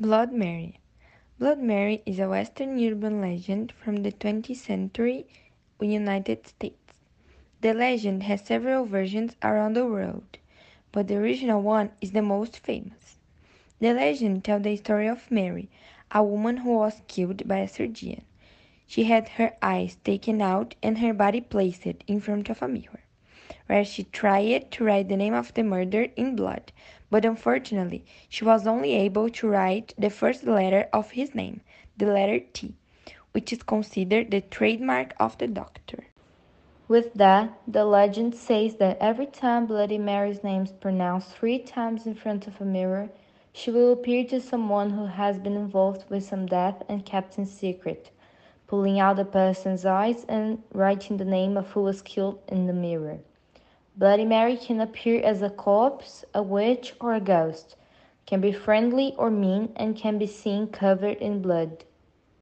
Blood Mary Blood Mary is a Western urban legend from the 20th century United States. The legend has several versions around the world, but the original one is the most famous. The legend tells the story of Mary, a woman who was killed by a surgeon. She had her eyes taken out and her body placed in front of a mirror, where she tried to write the name of the murderer in blood, but unfortunately she was only able to write the first letter of his name, the letter T, which is considered the trademark of the doctor. With that, the legend says that every time Bloody Mary's name is pronounced three times in front of a mirror, she will appear to someone who has been involved with some death and kept in secret, pulling out the person's eyes and writing the name of who was killed in the mirror. Bloody Mary can appear as a corpse, a witch, or a ghost, can be friendly or mean, and can be seen covered in blood.